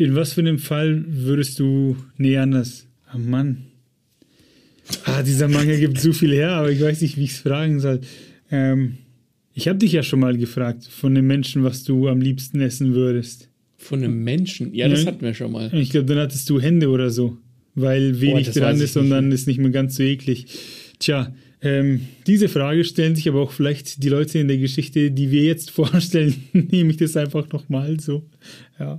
In was für einem Fall würdest du. Nee, anders. Ah, Mann. Ah, dieser Manga gibt so viel her, aber ich weiß nicht, wie ich es fragen soll. Ähm, ich habe dich ja schon mal gefragt von den Menschen, was du am liebsten essen würdest. Von einem Menschen? Ja, das hatten wir schon mal. Ich glaube, dann hattest du Hände oder so, weil wenig das dran ist und dann ist nicht mehr ganz so eklig. Tja, ähm, diese Frage stellen sich aber auch vielleicht die Leute in der Geschichte, die wir jetzt vorstellen, nehme ich das einfach nochmal so. Ja.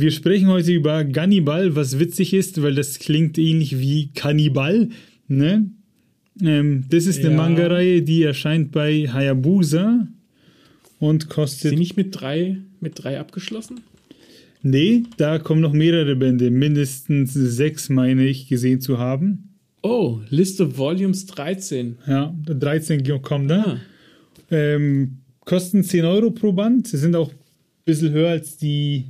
Wir sprechen heute über Gannibal, was witzig ist, weil das klingt ähnlich wie Kannibal. Ne? Ähm, das ist eine Ja. Manga-Reihe, die erscheint bei Hayabusa und Ist kostet. sie nicht mit drei, mit drei abgeschlossen? Nee, da kommen noch mehrere Bände, mindestens sechs, meine ich, gesehen zu haben. Oh, Liste Volumes 13. Ja, 13 kommen da. Ah, Ähm, kosten 10 Euro pro Band. Sie sind auch ein bisschen höher als die,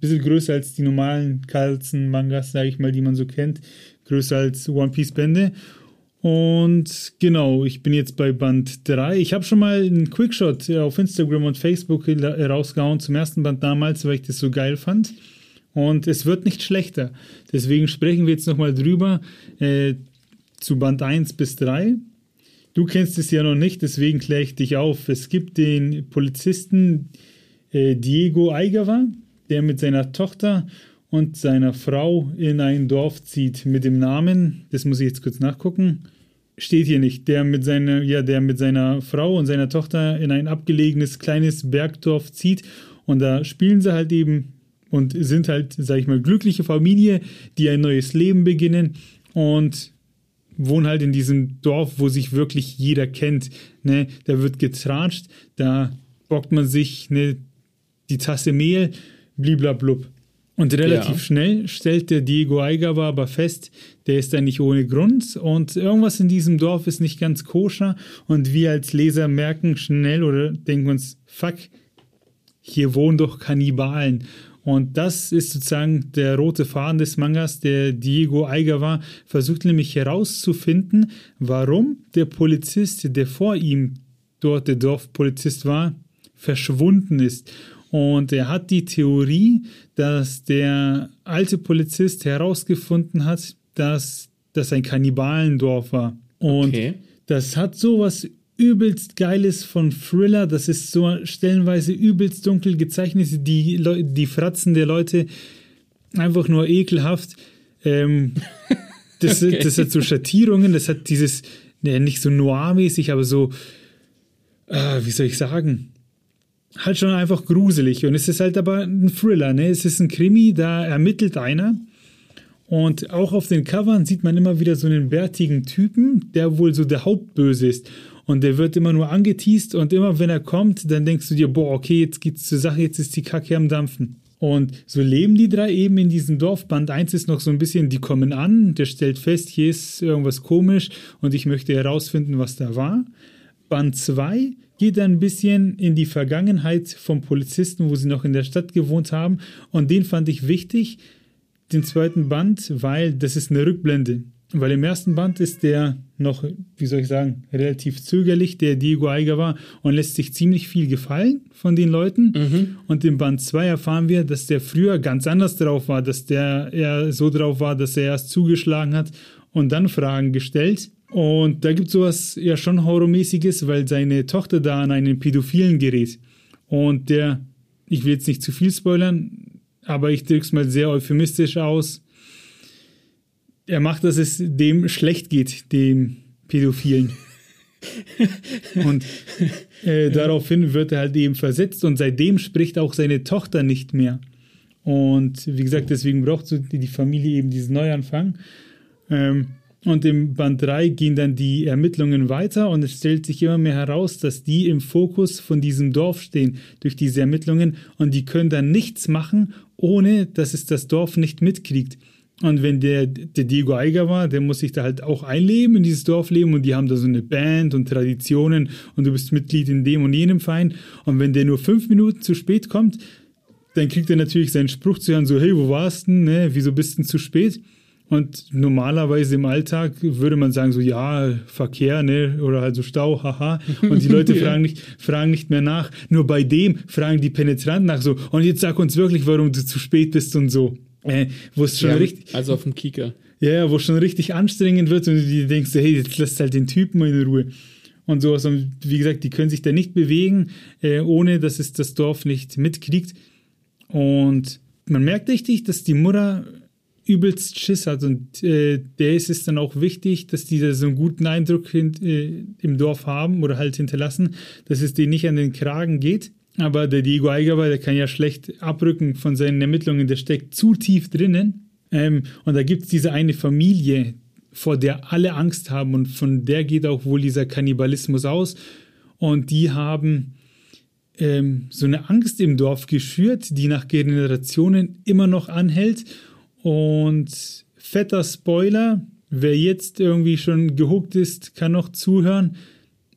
bisschen größer als die normalen Carlsen-Mangas, sage ich mal, die man so kennt. Größer als One Piece-Bände. Und genau, ich bin jetzt bei Band 3. Ich habe schon mal einen Quickshot auf Instagram und Facebook rausgehauen zum ersten Band damals, weil ich das so geil fand. Und es wird nicht schlechter. Deswegen sprechen wir jetzt nochmal drüber äh, zu Band 1 bis 3. Du kennst es ja noch nicht, deswegen kläre ich dich auf. Es gibt den Polizisten äh, Diego Eigawa, der mit seiner Tochter und seiner Frau in ein Dorf zieht mit dem Namen, das muss ich jetzt kurz nachgucken, steht hier nicht, der mit seiner, ja, der mit seiner Frau und seiner Tochter in ein abgelegenes kleines Bergdorf zieht und da spielen sie halt eben und sind halt, sag ich mal, glückliche Familie, die ein neues Leben beginnen und wohnen halt in diesem Dorf, wo sich wirklich jeder kennt. Ne? Da wird getratscht, da bockt man sich ne, die Tasse Mehl, bliblablub. Und relativ Ja. schnell stellt der Diego Eigawa aber fest, der ist da nicht ohne Grund und irgendwas in diesem Dorf ist nicht ganz koscher und wir als Leser merken schnell oder denken uns, fuck, hier wohnen doch Kannibalen. Und das ist sozusagen der rote Faden des Mangas, der Diego Eigawa versucht nämlich herauszufinden, warum der Polizist, der vor ihm dort der Dorfpolizist war, verschwunden ist. Und er hat die Theorie, dass der alte Polizist herausgefunden hat, dass das ein Kannibalendorf war. Und Okay. das hat sowas übelst Geiles von Thriller. Das ist so stellenweise übelst dunkel gezeichnet. Die, Leu die Fratzen der Leute einfach nur ekelhaft. Ähm, das, Okay. das hat so Schattierungen. Das hat dieses, ne, nicht so noir-mäßig, aber so, äh, wie soll ich sagen? Halt schon einfach gruselig. Und es ist halt aber ein Thriller. Ne? Es ist ein Krimi, da ermittelt einer. Und auch auf den Covern sieht man immer wieder so einen bärtigen Typen, der wohl so der Hauptböse ist. Und der wird immer nur angeteased und immer wenn er kommt, dann denkst du dir, boah, okay, jetzt geht's zur Sache, jetzt ist die Kacke am Dampfen. Und so leben die drei eben in diesem Dorf. Band 1 ist noch so ein bisschen, die kommen an, der stellt fest, hier ist irgendwas komisch und ich möchte herausfinden, was da war. Band 2 geht dann ein bisschen in die Vergangenheit vom Polizisten, wo sie noch in der Stadt gewohnt haben. Und den fand ich wichtig, den zweiten Band, weil das ist eine Rückblende. Weil im ersten Band ist der noch, wie soll ich sagen, relativ zögerlich, der Diego Eiger war und lässt sich ziemlich viel gefallen von den Leuten. Und im Band 2 erfahren wir, dass der früher ganz anders drauf war, dass der eher so drauf war, dass er erst zugeschlagen hat und dann Fragen gestellt. Und da gibt es sowas ja schon Horrormäßiges, weil seine Tochter da an einen Pädophilen gerät. Und der, ich will jetzt nicht zu viel spoilern, aber ich drücke es mal sehr euphemistisch aus. Er macht, dass es dem schlecht geht, dem Pädophilen. und äh, daraufhin wird er halt eben versetzt und seitdem spricht auch seine Tochter nicht mehr. Und wie gesagt, deswegen braucht so die die Familie eben diesen Neuanfang. Ähm, Und im Band 3 gehen dann die Ermittlungen weiter und es stellt sich immer mehr heraus, dass die im Fokus von diesem Dorf stehen durch diese Ermittlungen und die können dann nichts machen, ohne dass es das Dorf nicht mitkriegt. Und wenn der, der Diego Eiger war, der muss sich da halt auch einleben in dieses Dorfleben und die haben da so eine Band und Traditionen und du bist Mitglied in dem und jenem Verein. Und wenn der nur fünf Minuten zu spät kommt, dann kriegt er natürlich seinen Spruch zu hören, so, hey, wo warst du denn, ne? wieso bist du denn zu spät? Und normalerweise im Alltag würde man sagen, so, ja, Verkehr, ne, oder halt so Stau, haha. Und die Leute fragen, nicht, fragen nicht mehr nach. Nur bei dem fragen die Penetranten nach, so, und jetzt sag uns wirklich, warum du zu spät bist und so. Äh, wo es schon ja, richtig. Also auf dem Kicker. Ja, wo es schon richtig anstrengend wird und du denkst, hey, jetzt lässt halt den Typen mal in Ruhe. Und sowas. Und wie gesagt, die können sich da nicht bewegen, äh, ohne dass es das Dorf nicht mitkriegt. Und man merkt richtig, dass die Mutter übelst Schiss hat. Und äh, der ist es dann auch wichtig, dass die da so einen guten Eindruck hin, äh, im Dorf haben oder halt hinterlassen, dass es denen nicht an den Kragen geht. Aber der Diego Eigerber, der kann ja schlecht abrücken von seinen Ermittlungen, der steckt zu tief drinnen. Ähm, und da gibt es diese eine Familie, vor der alle Angst haben und von der geht auch wohl dieser Kannibalismus aus. Und die haben ähm, so eine Angst im Dorf geschürt, die nach Generationen immer noch anhält. Und fetter Spoiler, wer jetzt irgendwie schon gehuckt ist, kann noch zuhören.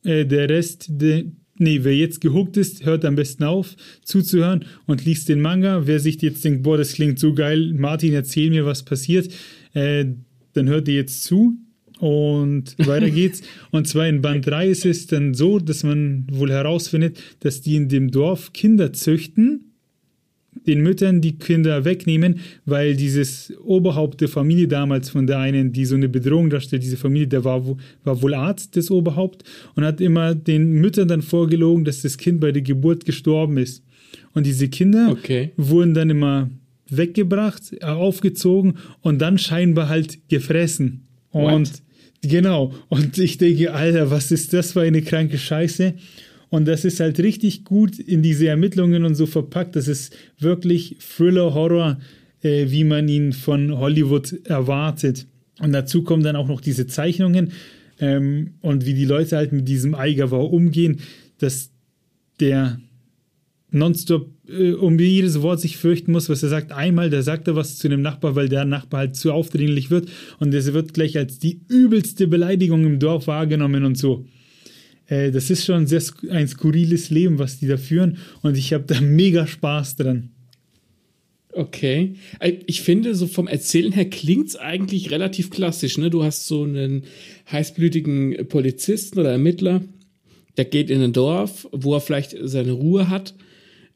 Äh, der Rest, de, nee, wer jetzt gehuckt ist, hört am besten auf zuzuhören und liest den Manga. Wer sich jetzt denkt, boah, das klingt so geil, Martin, erzähl mir, was passiert, äh, dann hört ihr jetzt zu. Und weiter geht's. Und zwar in Band 3 ist es dann so, dass man wohl herausfindet, dass die in dem Dorf Kinder züchten, den Müttern die Kinder wegnehmen, weil dieses Oberhaupt der Familie damals von der einen, die so eine Bedrohung darstellt, diese Familie, der war, war wohl Arzt des Oberhaupt und hat immer den Müttern dann vorgelogen, dass das Kind bei der Geburt gestorben ist. Und diese Kinder okay. wurden dann immer weggebracht, aufgezogen und dann scheinbar halt gefressen. Und What? genau, und ich denke, Alter, was ist das für eine kranke Scheiße? Und das ist halt richtig gut in diese Ermittlungen und so verpackt. Das ist wirklich Thriller-Horror, äh, wie man ihn von Hollywood erwartet. Und dazu kommen dann auch noch diese Zeichnungen ähm, und wie die Leute halt mit diesem Eigerwa umgehen, dass der nonstop äh, um jedes Wort sich fürchten muss, was er sagt. Einmal, da sagt er was zu dem Nachbar, weil der Nachbar halt zu aufdringlich wird und das wird gleich als die übelste Beleidigung im Dorf wahrgenommen und so. Äh, das ist schon sehr, ein skurriles Leben, was die da führen und ich habe da mega Spaß dran. Okay. Äh, ich finde, so vom Erzählen her klingt es eigentlich relativ klassisch. Ne? Du hast so einen heißblütigen Polizisten oder Ermittler, der geht in ein Dorf, wo er vielleicht seine Ruhe hat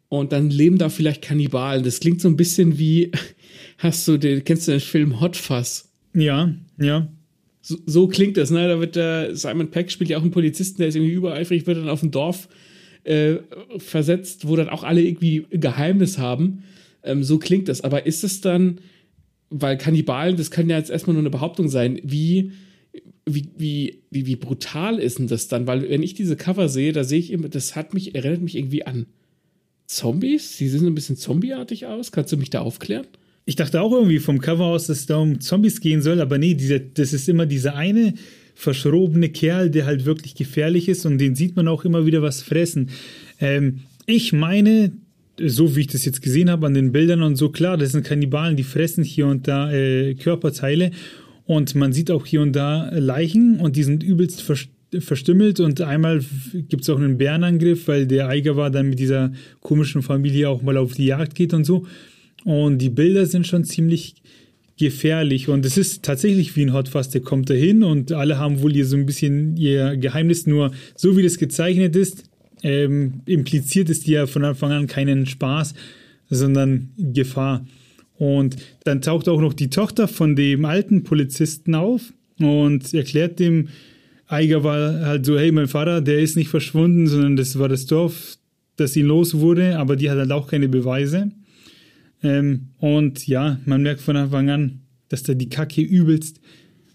und dann leben da vielleicht Kannibalen. Das klingt so ein bisschen wie, hast du den, kennst du den Film Hot Fuzz? Ja, ja. So, klingt das, ne? Da wird der Simon Peck spielt ja auch einen Polizisten, der ist irgendwie übereifrig, wird dann auf ein Dorf äh, versetzt, wo dann auch alle irgendwie Geheimnis haben. Ähm, so klingt das. Aber ist es dann, weil Kannibalen, das kann ja jetzt erstmal nur eine Behauptung sein, wie, wie, wie, wie, wie brutal ist denn das dann? Weil wenn ich diese Cover sehe, da sehe ich immer, das hat mich, erinnert mich irgendwie an Zombies. Sie sehen ein bisschen zombieartig aus. Kannst du mich da aufklären? Ich dachte auch irgendwie vom Cover aus, dass es da um Zombies gehen soll, aber nee, dieser, das ist immer dieser eine verschrobene Kerl, der halt wirklich gefährlich ist und den sieht man auch immer wieder was fressen. Ähm, ich meine, so wie ich das jetzt gesehen habe an den Bildern und so, klar, das sind Kannibalen, die fressen hier und da äh, Körperteile und man sieht auch hier und da Leichen und die sind übelst verstümmelt und einmal gibt es auch einen Bärenangriff, weil der Eiger war dann mit dieser komischen Familie auch mal auf die Jagd geht und so. Und die Bilder sind schon ziemlich gefährlich. Und es ist tatsächlich wie ein Hotfast, der kommt dahin und alle haben wohl hier so ein bisschen ihr Geheimnis, nur so wie das gezeichnet ist, ähm, impliziert es dir von Anfang an keinen Spaß, sondern Gefahr. Und dann taucht auch noch die Tochter von dem alten Polizisten auf und erklärt dem Eiger halt so, hey, mein Vater, der ist nicht verschwunden, sondern das war das Dorf, das ihn los wurde, aber die hat halt auch keine Beweise. Ähm, und ja, man merkt von Anfang an, dass da die Kacke übelst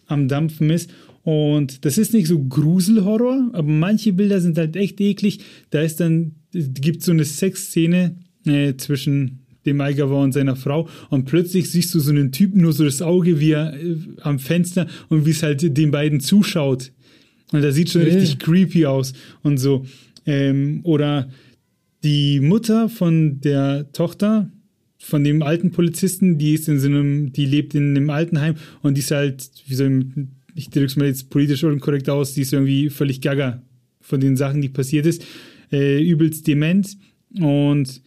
am Dampfen ist. Und das ist nicht so Gruselhorror, aber manche Bilder sind halt echt eklig. Da ist dann, gibt so eine Sexszene äh, zwischen dem Eigawa und seiner Frau und plötzlich siehst du so einen Typen, nur so das Auge, wie er äh, am Fenster und wie es halt den beiden zuschaut. Und das sieht schon Ja. richtig creepy aus und so. Ähm, oder die Mutter von der Tochter, von dem alten Polizisten, die ist in so einem, die lebt in einem Altenheim und die ist halt, wie soll ich, ich drück's mal jetzt politisch unkorrekt aus, die ist irgendwie völlig gaga von den Sachen, die passiert ist, äh, übelst dement und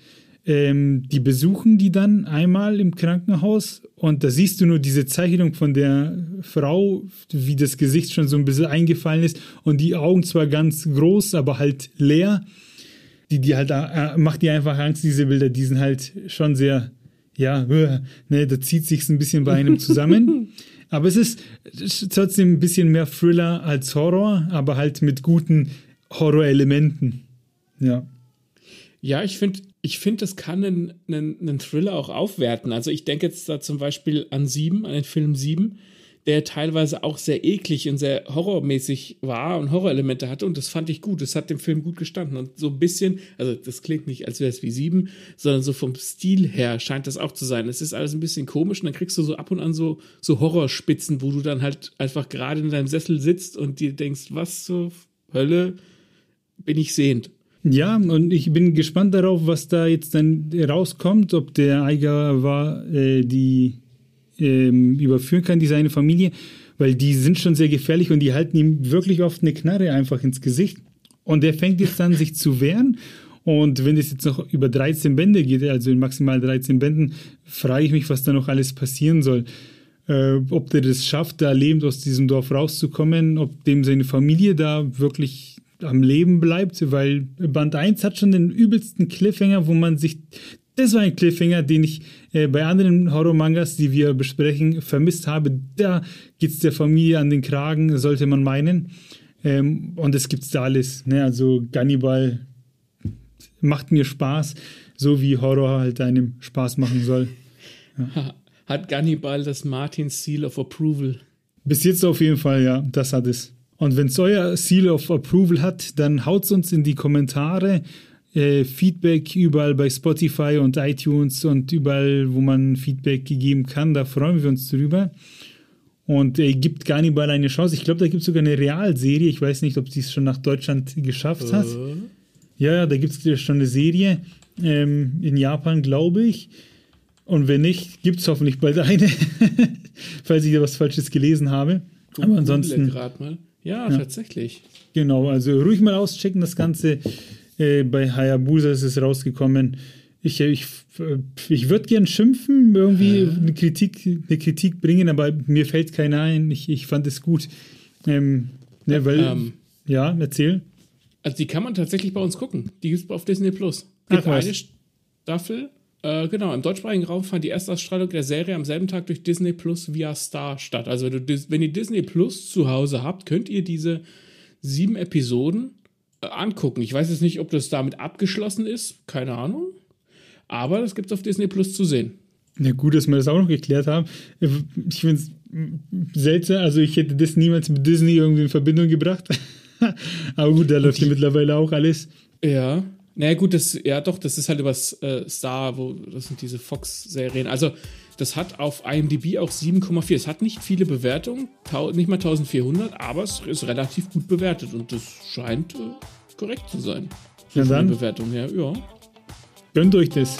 ähm, die besuchen die dann einmal im Krankenhaus und da siehst du nur diese Zeichnung von der Frau, wie das Gesicht schon so ein bisschen eingefallen ist und die Augen zwar ganz groß, aber halt leer. Die, die halt, äh, macht dir einfach Angst, diese Bilder, die sind halt schon sehr, ja, äh, ne, da zieht sich's ein bisschen bei einem zusammen. aber es ist, es ist trotzdem ein bisschen mehr Thriller als Horror, aber halt mit guten Horrorelementen. Ja. Ja, ich finde, ich finde, das kann einen, einen, einen Thriller auch aufwerten. Also ich denke jetzt da zum Beispiel an Sieben, an den Film Sieben, der teilweise auch sehr eklig und sehr horrormäßig war und Horrorelemente hatte und das fand ich gut. Das hat dem Film gut gestanden und so ein bisschen, also das klingt nicht, als wäre es wie Sieben, sondern so vom Stil her scheint das auch zu sein. Es ist alles ein bisschen komisch und dann kriegst du so ab und an so, so Horrorspitzen, wo du dann halt einfach gerade in deinem Sessel sitzt und dir denkst, was zur Hölle bin ich sehend. Ja, und ich bin gespannt darauf, was da jetzt dann rauskommt, ob der Eiger war, äh, die ähm, überführen kann, die seine Familie, weil die sind schon sehr gefährlich und die halten ihm wirklich oft eine Knarre einfach ins Gesicht. Und der fängt jetzt an, sich zu wehren. Und wenn es jetzt noch über 13 Bände geht, also in maximal 13 Bänden, frage ich mich, was da noch alles passieren soll. Äh, ob der das schafft, da lebend aus diesem Dorf rauszukommen, ob dem seine Familie da wirklich am Leben bleibt, weil Band 1 hat schon den übelsten Cliffhanger, wo man sich. Das war ein Cliffhanger, den ich äh, bei anderen Horror-Mangas, die wir besprechen, vermisst habe. Da geht es der Familie an den Kragen, sollte man meinen. Ähm, und es gibt's da alles. Ne? Also Gannibal macht mir Spaß, so wie Horror halt einem Spaß machen soll. Hat Gannibal das Martin Seal of Approval? Bis jetzt auf jeden Fall, ja, das hat es. Und wenn es euer Seal of Approval hat, dann haut uns in die Kommentare. Äh, Feedback überall bei Spotify und iTunes und überall, wo man Feedback gegeben kann. Da freuen wir uns drüber. Und äh, gibt Gannibal eine Chance. Ich glaube, da gibt es sogar eine Realserie. Ich weiß nicht, ob sie es schon nach Deutschland geschafft hat. Ja, ja, da gibt es schon eine Serie. Ähm, in Japan, glaube ich. Und wenn nicht, gibt es hoffentlich bald eine. Falls ich da was Falsches gelesen habe. Aber ansonsten. gerade mal. Ja, tatsächlich. Genau, also ruhig mal auschecken das Ganze. Äh, bei Hayabusa ist es rausgekommen. Ich, ich, ich würde gern schimpfen, irgendwie eine Kritik, eine Kritik bringen, aber mir fällt keiner ein. Ich, ich fand es gut. Ähm, ne, weil, Ähm. ja, erzähl. Also die kann man tatsächlich bei uns gucken. Die gibt es auf Disney Plus. Gibt eine Staffel. Äh, genau, im deutschsprachigen Raum fand die Erstausstrahlung der Serie am selben Tag durch Disney Plus via Star statt. Also wenn, du, wenn ihr Disney Plus zu Hause habt, könnt ihr diese sieben Episoden äh, angucken. Ich weiß jetzt nicht, ob das damit abgeschlossen ist. Keine Ahnung. Aber das gibt es auf Disney Plus zu sehen. Ja, gut, dass wir das auch noch geklärt haben. Ich finde es seltsam, also ich hätte das niemals mit Disney irgendwie in Verbindung gebracht. Aber gut, da läuft ja mittlerweile auch alles. Ja. Naja, gut, das, ja doch, das ist halt übers äh, Star, wo, das sind diese Fox-Serien. Also, das hat auf IMDb auch 7,4. Es hat nicht viele Bewertungen, nicht mal 1400, aber es ist relativ gut bewertet und das scheint äh, korrekt zu sein. So Ja, dann. Bewertung her, ja. Gönnt euch das.